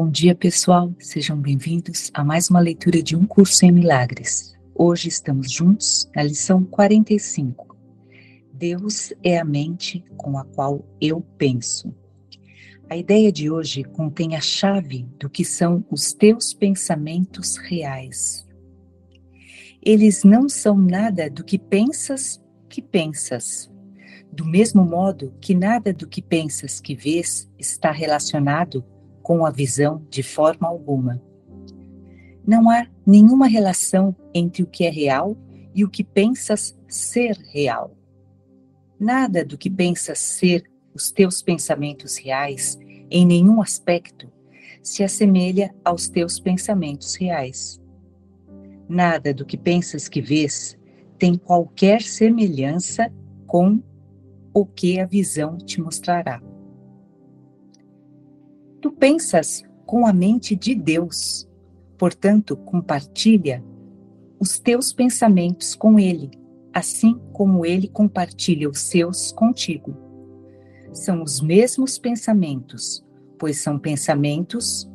Bom dia, pessoal. Sejam bem-vindos a mais uma leitura de um curso em milagres. Hoje estamos juntos na lição 45. Deus é a mente com a qual eu penso. A ideia de hoje contém a chave do que são os teus pensamentos reais. Eles não são nada do que pensas que pensas. Do mesmo modo que nada do que pensas que vês está relacionado com a visão de forma alguma. Não há nenhuma relação entre o que é real e o que pensas ser real. Nada do que pensas ser os teus pensamentos reais, em nenhum aspecto, se assemelha aos teus pensamentos reais. Nada do que pensas que vês tem qualquer semelhança com o que a visão te mostrará. Tu pensas com a mente de Deus, portanto, compartilha os teus pensamentos com Ele, assim como Ele compartilha os seus contigo. São os mesmos pensamentos, pois são pensamentos,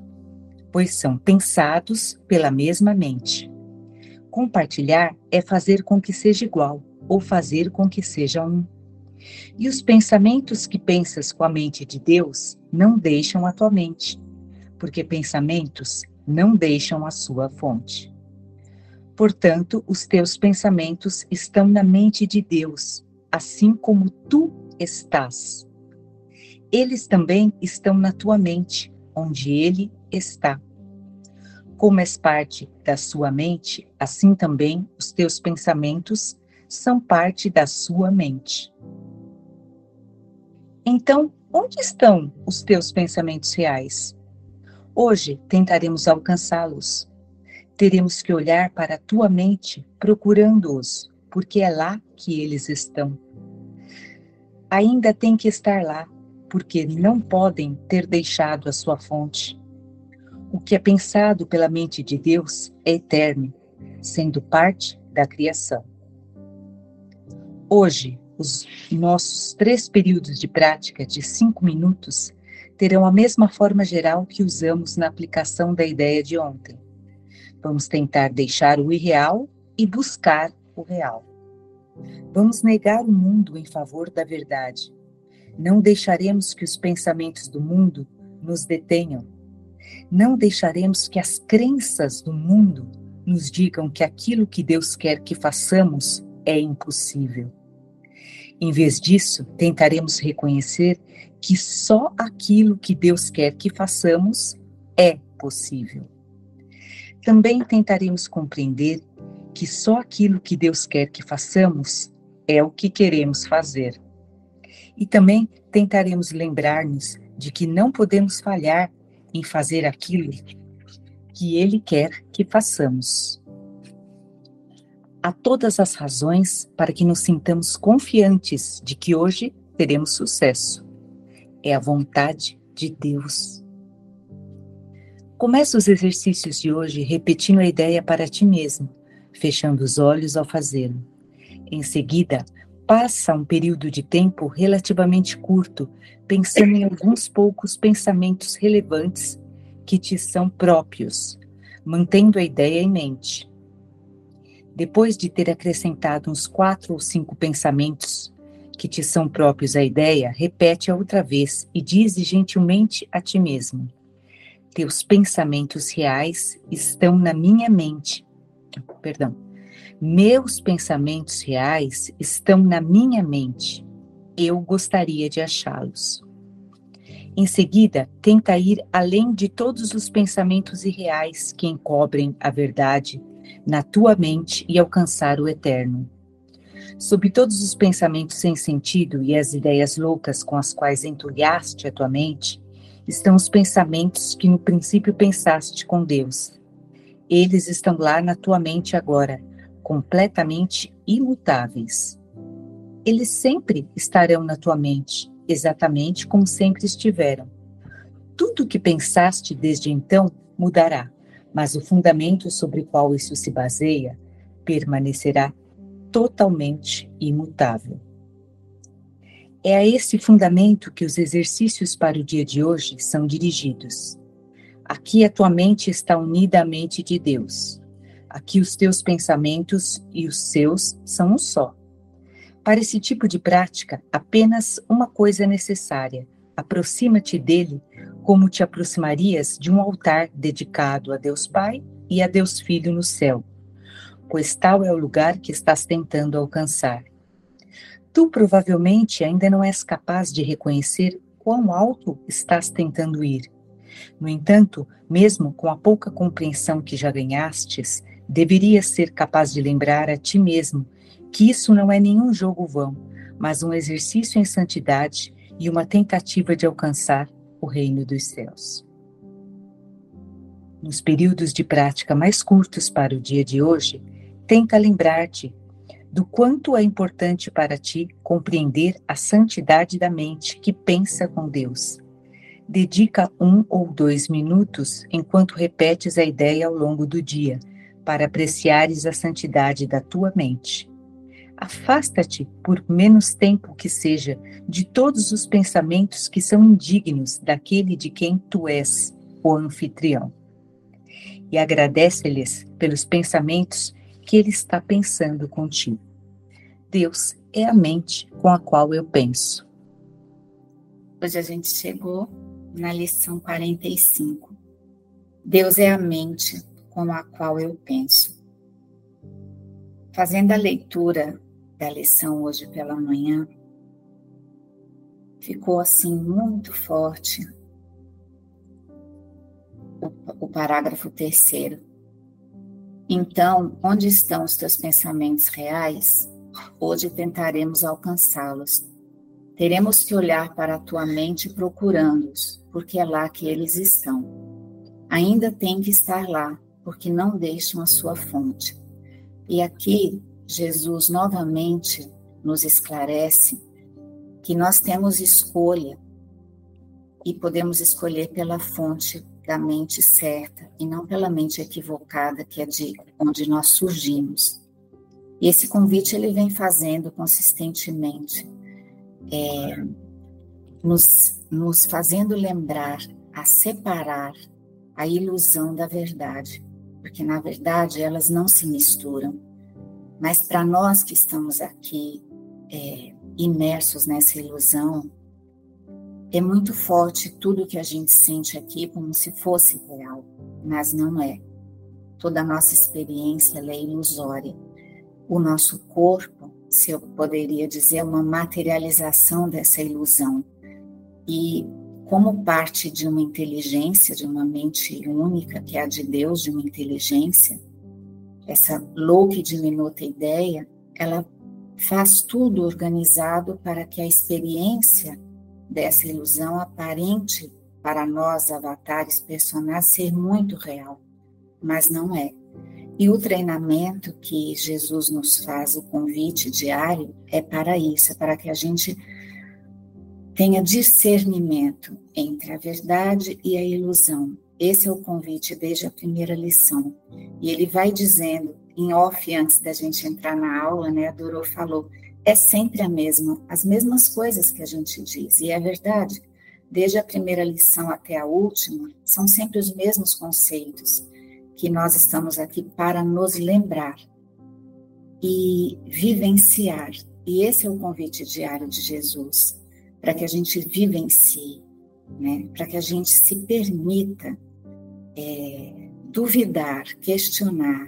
pois são pensados pela mesma mente. Compartilhar é fazer com que seja igual, ou fazer com que seja um. E os pensamentos que pensas com a mente de Deus não deixam a tua mente, porque pensamentos não deixam a sua fonte. Portanto, os teus pensamentos estão na mente de Deus, assim como tu estás. Eles também estão na tua mente, onde ele está. Como és parte da sua mente, assim também os teus pensamentos são parte da sua mente. Então, onde estão os teus pensamentos reais? Hoje tentaremos alcançá-los. Teremos que olhar para a tua mente procurando-os, porque é lá que eles estão. Ainda tem que estar lá, porque não podem ter deixado a sua fonte. O que é pensado pela mente de Deus é eterno, sendo parte da criação. Hoje, os nossos três períodos de prática de cinco minutos terão a mesma forma geral que usamos na aplicação da ideia de ontem. Vamos tentar deixar o irreal e buscar o real. Vamos negar o mundo em favor da verdade. Não deixaremos que os pensamentos do mundo nos detenham. Não deixaremos que as crenças do mundo nos digam que aquilo que Deus quer que façamos é impossível. Em vez disso, tentaremos reconhecer que só aquilo que Deus quer que façamos é possível. Também tentaremos compreender que só aquilo que Deus quer que façamos é o que queremos fazer. E também tentaremos lembrar-nos de que não podemos falhar em fazer aquilo que Ele quer que façamos há todas as razões para que nos sintamos confiantes de que hoje teremos sucesso. É a vontade de Deus. Comece os exercícios de hoje repetindo a ideia para ti mesmo, fechando os olhos ao fazê-lo. Em seguida, passa um período de tempo relativamente curto, pensando em alguns poucos pensamentos relevantes que te são próprios, mantendo a ideia em mente. Depois de ter acrescentado uns quatro ou cinco pensamentos que te são próprios à ideia, repete-a outra vez e dize gentilmente a ti mesmo: Teus pensamentos reais estão na minha mente. Perdão. Meus pensamentos reais estão na minha mente. Eu gostaria de achá-los. Em seguida, tenta ir além de todos os pensamentos irreais que encobrem a verdade na tua mente e alcançar o eterno. Sob todos os pensamentos sem sentido e as ideias loucas com as quais entulhaste a tua mente, estão os pensamentos que no princípio pensaste com Deus. Eles estão lá na tua mente agora, completamente imutáveis. Eles sempre estarão na tua mente, exatamente como sempre estiveram. Tudo o que pensaste desde então mudará mas o fundamento sobre o qual isso se baseia permanecerá totalmente imutável. É a esse fundamento que os exercícios para o dia de hoje são dirigidos. Aqui a tua mente está unida à mente de Deus. Aqui os teus pensamentos e os seus são um só. Para esse tipo de prática, apenas uma coisa é necessária: aproxima-te dele como te aproximarias de um altar dedicado a Deus Pai e a Deus Filho no céu, pois tal é o lugar que estás tentando alcançar. Tu provavelmente ainda não és capaz de reconhecer quão alto estás tentando ir. No entanto, mesmo com a pouca compreensão que já ganhastes, deverias ser capaz de lembrar a ti mesmo que isso não é nenhum jogo vão, mas um exercício em santidade e uma tentativa de alcançar o reino dos céus. Nos períodos de prática mais curtos para o dia de hoje, tenta lembrar-te do quanto é importante para ti compreender a santidade da mente que pensa com Deus. Dedica um ou dois minutos enquanto repetes a ideia ao longo do dia, para apreciares a santidade da tua mente. Afasta-te, por menos tempo que seja, de todos os pensamentos que são indignos daquele de quem tu és o anfitrião. E agradece-lhes pelos pensamentos que ele está pensando contigo. Deus é a mente com a qual eu penso. Hoje a gente chegou na lição 45. Deus é a mente com a qual eu penso. Fazendo a leitura da lição hoje pela manhã, ficou assim muito forte o, o parágrafo terceiro. Então, onde estão os teus pensamentos reais? Hoje tentaremos alcançá-los. Teremos que olhar para a tua mente procurando-os, porque é lá que eles estão. Ainda tem que estar lá, porque não deixam a sua fonte. E aqui Jesus novamente nos esclarece que nós temos escolha e podemos escolher pela fonte da mente certa e não pela mente equivocada que é de onde nós surgimos. E esse convite ele vem fazendo consistentemente, é, nos, nos fazendo lembrar a separar a ilusão da verdade, porque na verdade elas não se misturam. Mas para nós que estamos aqui é, imersos nessa ilusão, é muito forte tudo que a gente sente aqui como se fosse real, mas não é. Toda a nossa experiência é ilusória. O nosso corpo, se eu poderia dizer, é uma materialização dessa ilusão. E como parte de uma inteligência, de uma mente única, que é a de Deus, de uma inteligência, essa louca e diminuta ideia, ela faz tudo organizado para que a experiência dessa ilusão aparente para nós, avatares, personagens, ser muito real, mas não é. E o treinamento que Jesus nos faz, o convite diário, é para isso, é para que a gente tenha discernimento entre a verdade e a ilusão, esse é o convite desde a primeira lição. E ele vai dizendo, em off, antes da gente entrar na aula, né? A Doro falou, é sempre a mesma, as mesmas coisas que a gente diz. E é verdade. Desde a primeira lição até a última, são sempre os mesmos conceitos que nós estamos aqui para nos lembrar e vivenciar. E esse é o convite diário de Jesus, para que a gente vivencie, né? para que a gente se permita é, duvidar, questionar.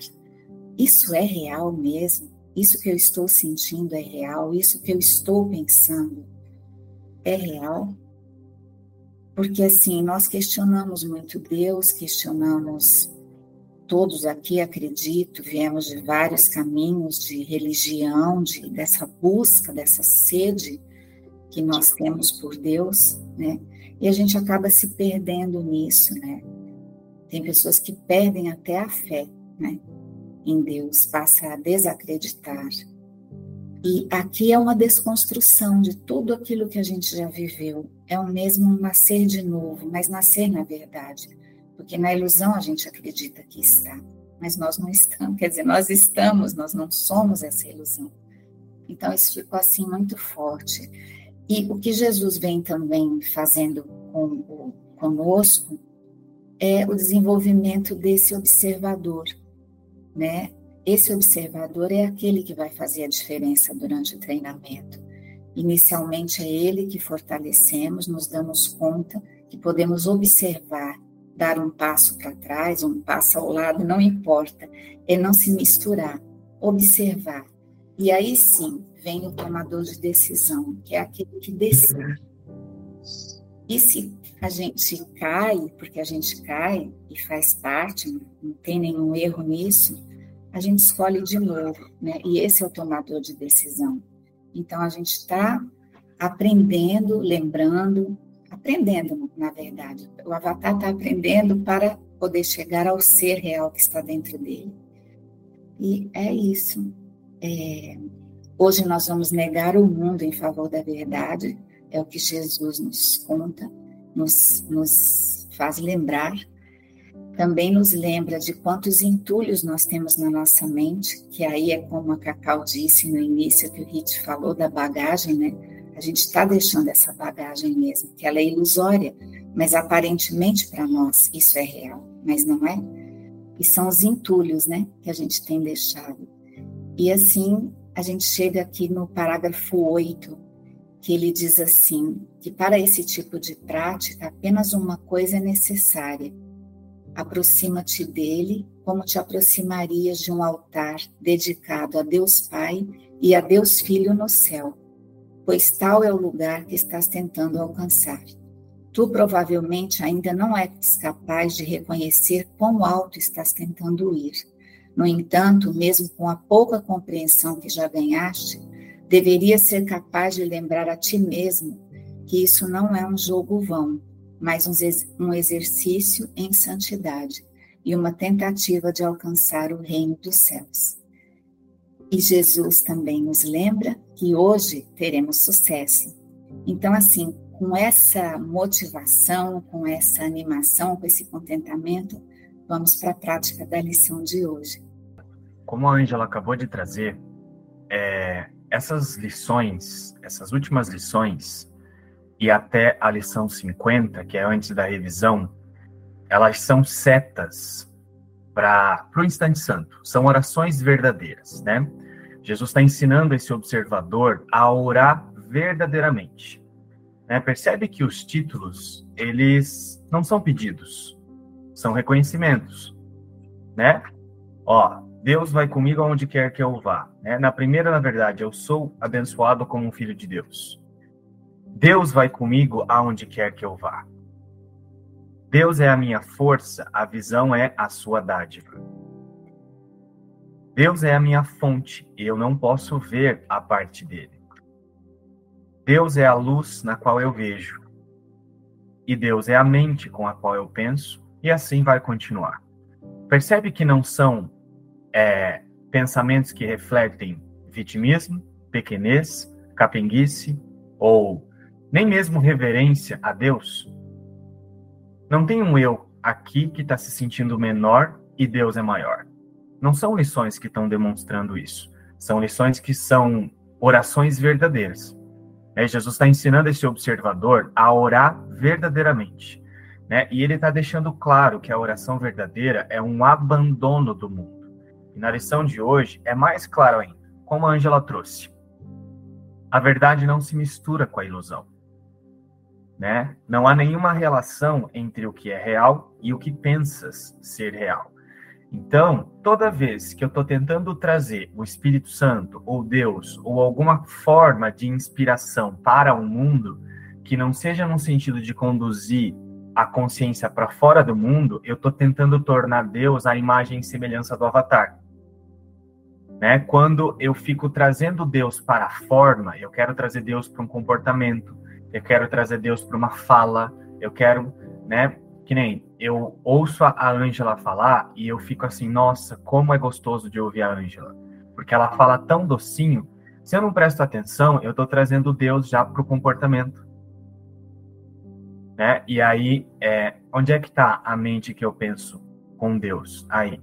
Isso é real mesmo? Isso que eu estou sentindo é real? Isso que eu estou pensando é real? Porque assim, nós questionamos muito Deus, questionamos todos aqui, acredito, viemos de vários caminhos de religião, de, dessa busca, dessa sede que nós temos por Deus, né? E a gente acaba se perdendo nisso, né? Tem pessoas que perdem até a fé, né? Em Deus, passa a desacreditar. E aqui é uma desconstrução de tudo aquilo que a gente já viveu. É o mesmo nascer de novo, mas nascer na verdade. Porque na ilusão a gente acredita que está, mas nós não estamos. Quer dizer, nós estamos, nós não somos essa ilusão. Então isso ficou assim muito forte. E o que Jesus vem também fazendo com, conosco é o desenvolvimento desse observador, né? Esse observador é aquele que vai fazer a diferença durante o treinamento. Inicialmente é ele que fortalecemos, nos damos conta que podemos observar, dar um passo para trás, um passo ao lado, não importa, é não se misturar, observar. E aí sim vem o tomador de decisão, que é aquele que decide. E se a gente cai, porque a gente cai e faz parte, não tem nenhum erro nisso, a gente escolhe de novo, né? E esse é o tomador de decisão. Então a gente está aprendendo, lembrando, aprendendo, na verdade. O avatar está aprendendo para poder chegar ao ser real que está dentro dele. E é isso. É, hoje nós vamos negar o mundo em favor da verdade, é o que Jesus nos conta, nos, nos faz lembrar. Também nos lembra de quantos entulhos nós temos na nossa mente, que aí é como a Cacau disse no início, que o Rit falou da bagagem, né? A gente está deixando essa bagagem mesmo, que ela é ilusória, mas aparentemente para nós isso é real, mas não é. E são os entulhos, né, que a gente tem deixado. E assim, a gente chega aqui no parágrafo 8, que ele diz assim: que para esse tipo de prática apenas uma coisa é necessária. Aproxima-te dele como te aproximarias de um altar dedicado a Deus Pai e a Deus Filho no céu, pois tal é o lugar que estás tentando alcançar. Tu provavelmente ainda não és capaz de reconhecer quão alto estás tentando ir. No entanto, mesmo com a pouca compreensão que já ganhaste, Deveria ser capaz de lembrar a ti mesmo que isso não é um jogo vão, mas um exercício em santidade e uma tentativa de alcançar o reino dos céus. E Jesus também nos lembra que hoje teremos sucesso. Então, assim, com essa motivação, com essa animação, com esse contentamento, vamos para a prática da lição de hoje. Como a Ângela acabou de trazer, é, essas lições, essas últimas lições, e até a lição 50, que é antes da revisão, elas são setas para o instante santo, são orações verdadeiras, né? Jesus está ensinando esse observador a orar verdadeiramente. Né? Percebe que os títulos, eles não são pedidos, são reconhecimentos, né? Ó, Deus vai comigo aonde quer que eu vá. Né? Na primeira, na verdade, eu sou abençoado como um filho de Deus. Deus vai comigo aonde quer que eu vá. Deus é a minha força, a visão é a sua dádiva. Deus é a minha fonte e eu não posso ver a parte dele. Deus é a luz na qual eu vejo. E Deus é a mente com a qual eu penso, e assim vai continuar. Percebe que não são é, pensamentos que refletem vitimismo, pequenez, capenguice ou nem mesmo reverência a Deus. Não tem um eu aqui que está se sentindo menor e Deus é maior. Não são lições que estão demonstrando isso. São lições que são orações verdadeiras. É, Jesus está ensinando esse observador a orar verdadeiramente. Né? E ele está deixando claro que a oração verdadeira é um abandono do mundo. E na lição de hoje é mais claro ainda, como a Angela trouxe. A verdade não se mistura com a ilusão. Né? Não há nenhuma relação entre o que é real e o que pensas ser real. Então, toda vez que eu estou tentando trazer o Espírito Santo, ou Deus, ou alguma forma de inspiração para o mundo, que não seja no sentido de conduzir a consciência para fora do mundo, eu estou tentando tornar Deus a imagem e semelhança do Avatar. Né? Quando eu fico trazendo Deus para a forma, eu quero trazer Deus para um comportamento, eu quero trazer Deus para uma fala, eu quero, né? Que nem eu ouço a Ângela falar e eu fico assim, nossa, como é gostoso de ouvir a Ângela, porque ela fala tão docinho. Se eu não presto atenção, eu estou trazendo Deus já para o comportamento. Né? E aí, é, onde é que está a mente que eu penso com Deus? Aí,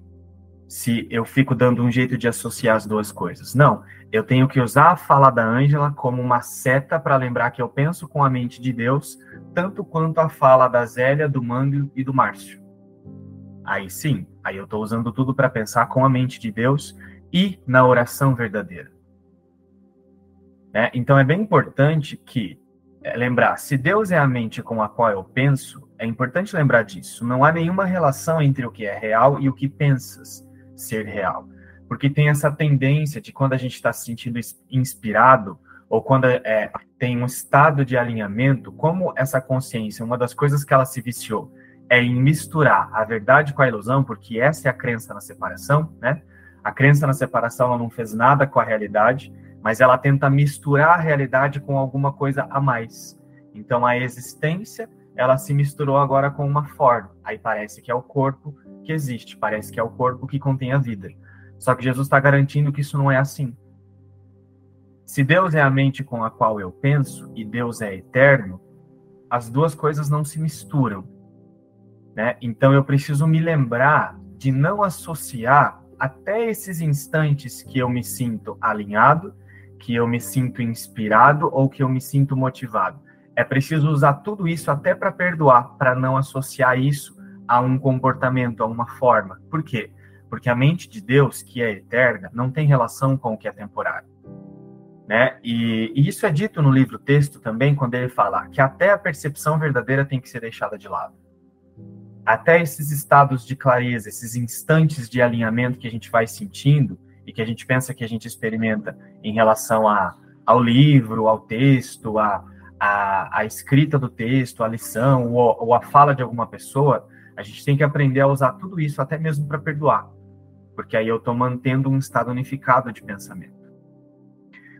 se eu fico dando um jeito de associar as duas coisas. Não, eu tenho que usar a fala da Ângela como uma seta para lembrar que eu penso com a mente de Deus, tanto quanto a fala da Zélia, do Manglio e do Márcio. Aí sim, aí eu estou usando tudo para pensar com a mente de Deus e na oração verdadeira. Né? Então é bem importante que é, lembrar, se Deus é a mente com a qual eu penso, é importante lembrar disso. Não há nenhuma relação entre o que é real e o que pensas ser real. Porque tem essa tendência de quando a gente está se sentindo inspirado, ou quando é, tem um estado de alinhamento, como essa consciência, uma das coisas que ela se viciou é em misturar a verdade com a ilusão, porque essa é a crença na separação, né? A crença na separação ela não fez nada com a realidade, mas ela tenta misturar a realidade com alguma coisa a mais. Então a existência, ela se misturou agora com uma forma. Aí parece que é o corpo que existe, parece que é o corpo que contém a vida. Só que Jesus está garantindo que isso não é assim. Se Deus é a mente com a qual eu penso e Deus é eterno, as duas coisas não se misturam. Né? Então eu preciso me lembrar de não associar até esses instantes que eu me sinto alinhado que eu me sinto inspirado ou que eu me sinto motivado. É preciso usar tudo isso até para perdoar, para não associar isso a um comportamento, a uma forma. Por quê? Porque a mente de Deus, que é eterna, não tem relação com o que é temporário. Né? E, e isso é dito no livro texto também, quando ele fala que até a percepção verdadeira tem que ser deixada de lado. Até esses estados de clareza, esses instantes de alinhamento que a gente vai sentindo, e que a gente pensa que a gente experimenta em relação a, ao livro, ao texto, a, a, a escrita do texto, a lição ou, ou, a fala de alguma pessoa, a gente tem que aprender a usar tudo isso até mesmo para perdoar, porque aí eu estou mantendo um estado unificado de pensamento.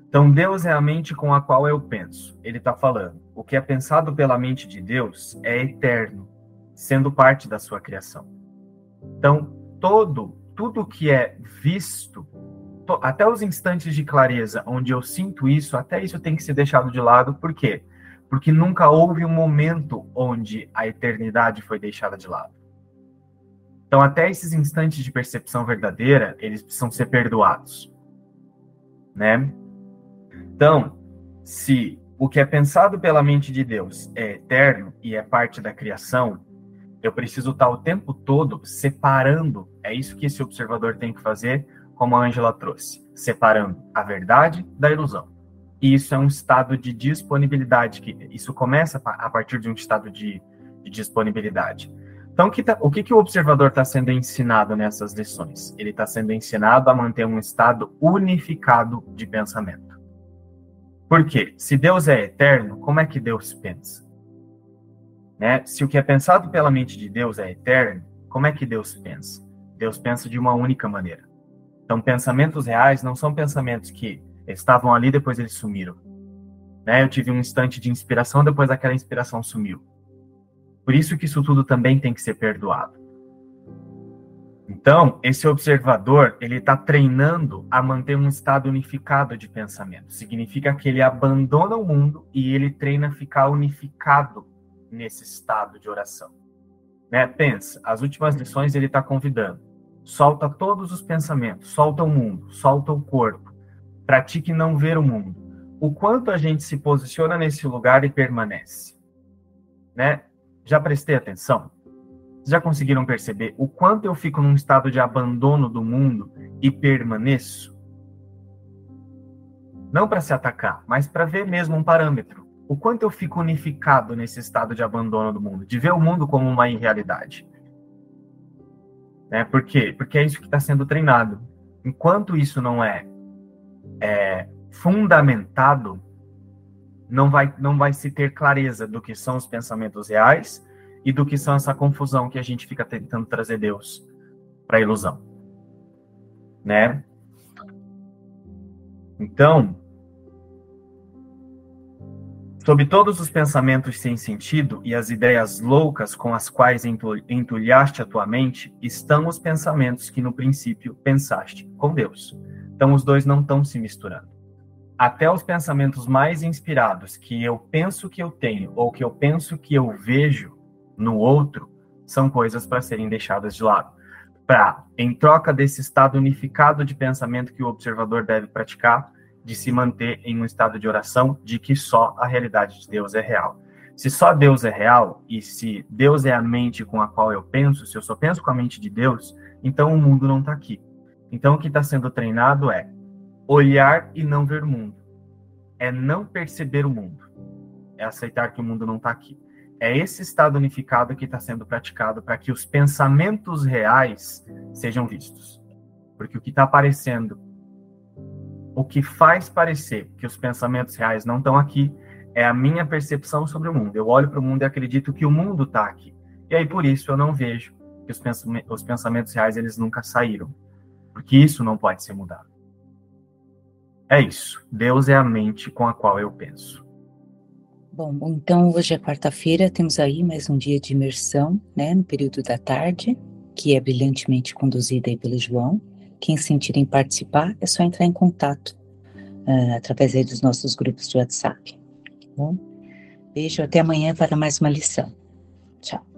Então, Deus é a mente com a qual eu penso. Ele está falando. O que é pensado pela mente de Deus é eterno, sendo parte da sua criação. Então, todo tudo que é visto, até os instantes de clareza onde eu sinto isso, até isso tem que ser deixado de lado, por quê? Porque nunca houve um momento onde a eternidade foi deixada de lado. Então, até esses instantes de percepção verdadeira, eles precisam ser perdoados. Né? Então, se o que é pensado pela mente de Deus é eterno e é parte da criação, eu preciso estar o tempo todo separando. É isso que esse observador tem que fazer, como a Angela trouxe, separando a verdade da ilusão. E isso é um estado de disponibilidade, que isso começa a partir de um estado de, de disponibilidade. Então, que tá, o que, que o observador está sendo ensinado nessas lições? Ele está sendo ensinado a manter um estado unificado de pensamento. Por quê? Se Deus é eterno, como é que Deus pensa? Né? Se o que é pensado pela mente de Deus é eterno, como é que Deus pensa? Deus pensa de uma única maneira. Então, pensamentos reais não são pensamentos que estavam ali depois eles sumiram. Né? Eu tive um instante de inspiração, depois aquela inspiração sumiu. Por isso que isso tudo também tem que ser perdoado. Então, esse observador, ele está treinando a manter um estado unificado de pensamento. Significa que ele abandona o mundo e ele treina a ficar unificado nesse estado de oração. Né? Pensa, as últimas lições ele está convidando. Solta todos os pensamentos, solta o mundo, solta o corpo. Pratique não ver o mundo. O quanto a gente se posiciona nesse lugar e permanece. Né? Já prestei atenção? Já conseguiram perceber o quanto eu fico num estado de abandono do mundo e permaneço? Não para se atacar, mas para ver mesmo um parâmetro o quanto eu fico unificado nesse estado de abandono do mundo, de ver o mundo como uma irrealidade. Né? Por quê? Porque é isso que está sendo treinado. Enquanto isso não é, é fundamentado, não vai, não vai se ter clareza do que são os pensamentos reais e do que são essa confusão que a gente fica tentando trazer Deus para a ilusão. Né? Então, Sob todos os pensamentos sem sentido e as ideias loucas com as quais entulhaste a tua mente, estão os pensamentos que no princípio pensaste com Deus. Então os dois não estão se misturando. Até os pensamentos mais inspirados que eu penso que eu tenho ou que eu penso que eu vejo no outro são coisas para serem deixadas de lado. Para, em troca desse estado unificado de pensamento que o observador deve praticar, de se manter em um estado de oração de que só a realidade de Deus é real. Se só Deus é real e se Deus é a mente com a qual eu penso, se eu só penso com a mente de Deus, então o mundo não está aqui. Então o que está sendo treinado é olhar e não ver o mundo, é não perceber o mundo, é aceitar que o mundo não está aqui. É esse estado unificado que está sendo praticado para que os pensamentos reais sejam vistos. Porque o que está aparecendo, o que faz parecer que os pensamentos reais não estão aqui, é a minha percepção sobre o mundo. Eu olho para o mundo e acredito que o mundo está aqui. E aí, por isso, eu não vejo que os pensamentos reais eles nunca saíram. Porque isso não pode ser mudado. É isso. Deus é a mente com a qual eu penso. Bom, então hoje é quarta-feira, temos aí mais um dia de imersão, né, no período da tarde, que é brilhantemente conduzida aí pelo João. Quem sentir em participar, é só entrar em contato uh, através aí dos nossos grupos de WhatsApp. Bom, beijo, até amanhã para mais uma lição. Tchau.